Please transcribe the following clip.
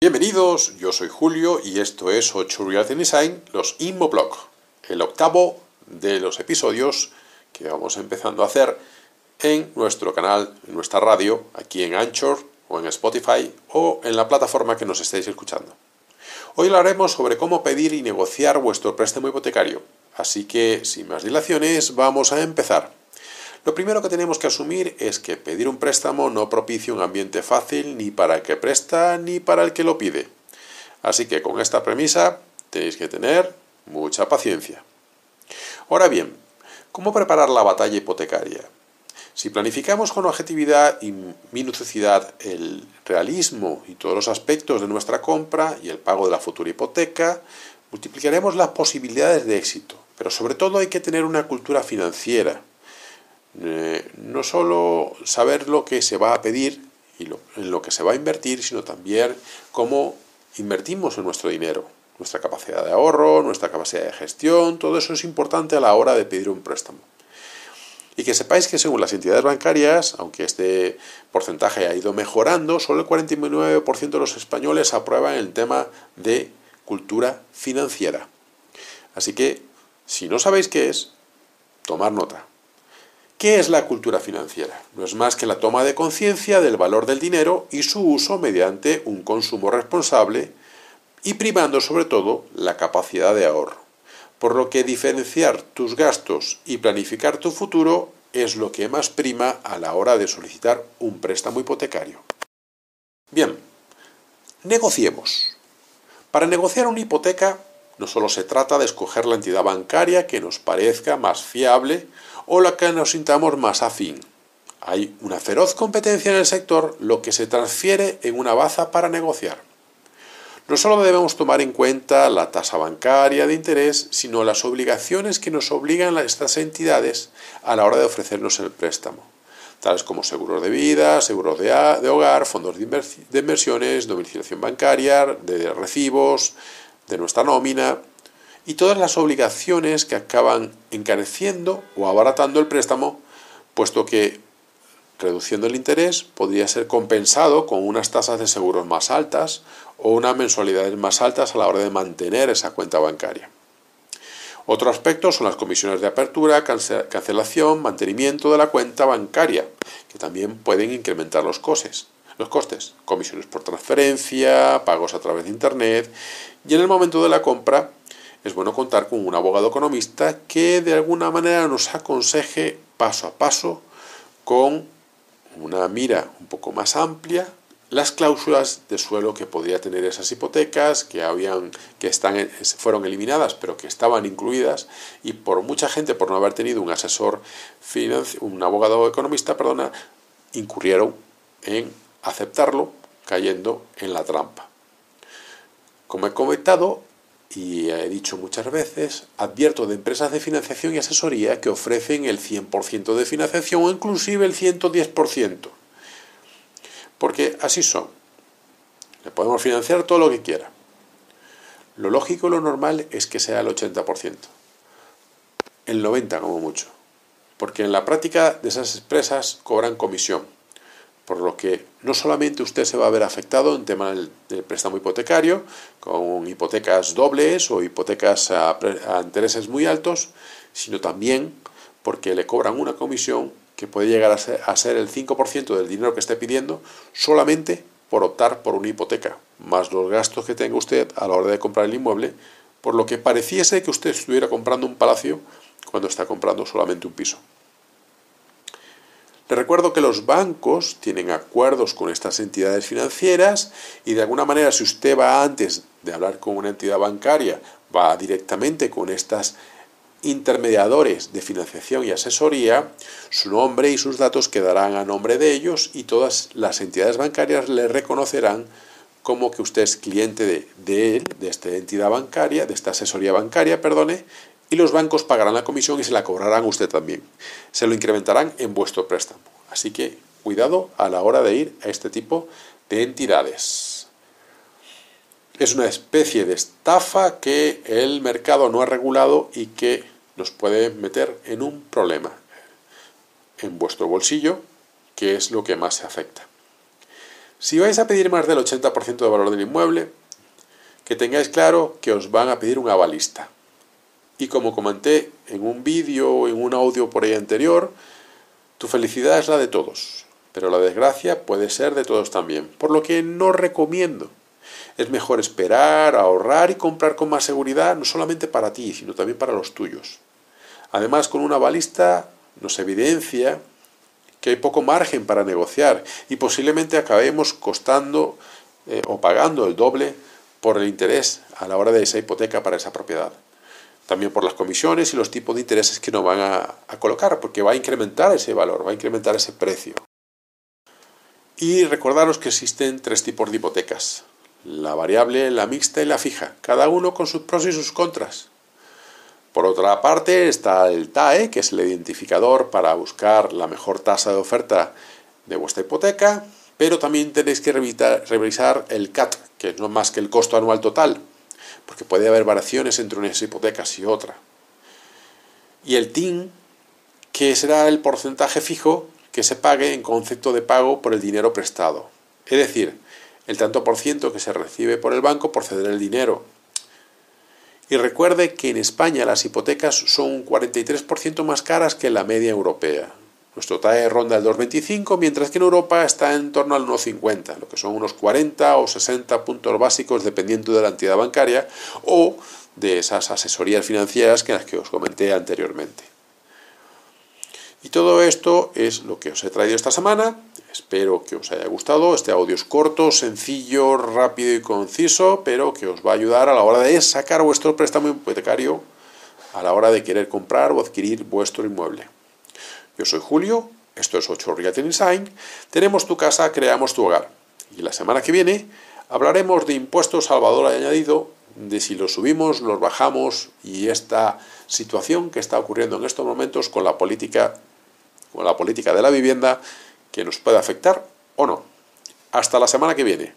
Bienvenidos, yo soy Julio y esto es 8 Reality Design, los Immoblog, el octavo de los episodios que vamos empezando a hacer en nuestro canal, en nuestra radio, aquí en Anchor o en Spotify o en la plataforma que nos estéis escuchando. Hoy hablaremos sobre cómo pedir y negociar vuestro préstamo hipotecario, así que sin más dilaciones vamos a empezar. Lo primero que tenemos que asumir es que pedir un préstamo no propicia un ambiente fácil ni para el que presta ni para el que lo pide. Así que con esta premisa tenéis que tener mucha paciencia. Ahora bien, ¿cómo preparar la batalla hipotecaria? Si planificamos con objetividad y minuciosidad el realismo y todos los aspectos de nuestra compra y el pago de la futura hipoteca, multiplicaremos las posibilidades de éxito. Pero sobre todo hay que tener una cultura financiera, eh, no solo saber lo que se va a pedir y en lo que se va a invertir, sino también cómo invertimos en nuestro dinero, nuestra capacidad de ahorro, nuestra capacidad de gestión, todo eso es importante a la hora de pedir un préstamo. Y que sepáis que según las entidades bancarias, aunque este porcentaje ha ido mejorando, solo el 49% de los españoles aprueban el tema de cultura financiera. Así que, si no sabéis qué es, tomar nota. ¿Qué es la cultura financiera? No es más que la toma de conciencia del valor del dinero y su uso mediante un consumo responsable y primando sobre todo la capacidad de ahorro. Por lo que diferenciar tus gastos y planificar tu futuro es lo que más prima a la hora de solicitar un préstamo hipotecario. Bien, negociemos. Para negociar una hipoteca no solo se trata de escoger la entidad bancaria que nos parezca más fiable o la que nos sintamos más afín. Hay una feroz competencia en el sector, lo que se transfiere en una baza para negociar. No solo debemos tomar en cuenta la tasa bancaria de interés, sino las obligaciones que nos obligan estas entidades a la hora de ofrecernos el préstamo, tales como seguros de vida, seguros de, hogar, fondos de inversiones, domiciliación bancaria, de recibos, de nuestra nómina, y todas las obligaciones que acaban encareciendo o abaratando el préstamo, puesto que reduciendo el interés podría ser compensado con unas tasas de seguros más altas o unas mensualidades más altas a la hora de mantener esa cuenta bancaria. Otro aspecto son las comisiones de apertura, cancelación, mantenimiento de la cuenta bancaria, que también pueden incrementar los costes. Los costes, comisiones por transferencia, pagos a través de Internet y en el momento de la compra es bueno contar con un abogado economista que de alguna manera nos aconseje paso a paso con una mira un poco más amplia las cláusulas de suelo que podría tener esas hipotecas que habían que están fueron eliminadas pero que estaban incluidas y por mucha gente por no haber tenido un asesor un abogado economista perdona incurrieron en aceptarlo cayendo en la trampa como he comentado y he dicho muchas veces, advierto de empresas de financiación y asesoría que ofrecen el 100% de financiación o inclusive el 110%. Porque así son. Le podemos financiar todo lo que quiera. Lo lógico, lo normal es que sea el 80%. El 90% como mucho. Porque en la práctica de esas empresas cobran comisión por lo que no solamente usted se va a ver afectado en tema del, préstamo hipotecario, con hipotecas dobles o hipotecas a, intereses muy altos, sino también porque le cobran una comisión que puede llegar a ser, a ser el 5% del dinero que esté pidiendo solamente por optar por una hipoteca, más los gastos que tenga usted a la hora de comprar el inmueble, por lo que pareciese que usted estuviera comprando un palacio cuando está comprando solamente un piso. Les recuerdo que los bancos tienen acuerdos con estas entidades financieras y de alguna manera si usted va antes de hablar con una entidad bancaria, va directamente con estas intermediadores de financiación y asesoría, su nombre y sus datos quedarán a nombre de ellos y todas las entidades bancarias le reconocerán como que usted es cliente de, de él, de esta entidad bancaria, de esta asesoría bancaria, perdone, y los bancos pagarán la comisión y se la cobrarán usted también. Se lo incrementarán en vuestro préstamo. Así que cuidado a la hora de ir a este tipo de entidades. Es una especie de estafa que el mercado no ha regulado y que nos puede meter en un problema en vuestro bolsillo, que es lo que más se afecta. Si vais a pedir más del 80% de valor del inmueble, que tengáis claro que os van a pedir un avalista. Y como comenté en un vídeo o en un audio por ahí anterior, tu felicidad es la de todos, pero la desgracia puede ser de todos también, por lo que no recomiendo. Es mejor esperar, ahorrar y comprar con más seguridad, no solamente para ti, sino también para los tuyos. Además, con una balista nos evidencia que hay poco margen para negociar y posiblemente acabemos costando eh, o pagando el doble por el interés a la hora de esa hipoteca para esa propiedad. También por las comisiones y los tipos de intereses que nos van a, colocar, porque va a incrementar ese valor, va a incrementar ese precio. Y recordaros que existen tres tipos de hipotecas, la variable, la mixta y la fija, cada uno con sus pros y sus contras. Por otra parte está el TAE, que es el identificador para buscar la mejor tasa de oferta de vuestra hipoteca, pero también tenéis que revisar el CAT, que no más que el costo anual total, porque puede haber variaciones entre unas hipotecas y otra. Y el TIN, que será el porcentaje fijo que se pague en concepto de pago por el dinero prestado. Es decir, el tanto por ciento que se recibe por el banco por ceder el dinero, y recuerde que en España las hipotecas son un 43% más caras que la media europea. Nuestro TAE ronda el 2,25, mientras que en Europa está en torno al 1,50, lo que son unos 40 o 60 puntos básicos dependiendo de la entidad bancaria o de esas asesorías financieras que las que os comenté anteriormente. Y todo esto es lo que os he traído esta semana. Espero que os haya gustado. Este audio es corto, sencillo, rápido y conciso, pero que os va a ayudar a la hora de sacar vuestro préstamo hipotecario a la hora de querer comprar o adquirir vuestro inmueble. Yo soy Julio, esto es 8 Realty Design. Tenemos tu casa, creamos tu hogar. Y la semana que viene hablaremos de impuestos al valor añadido, de si los subimos, los bajamos y esta situación que está ocurriendo en estos momentos con la política con la política de la vivienda que nos puede afectar o no. Hasta la semana que viene.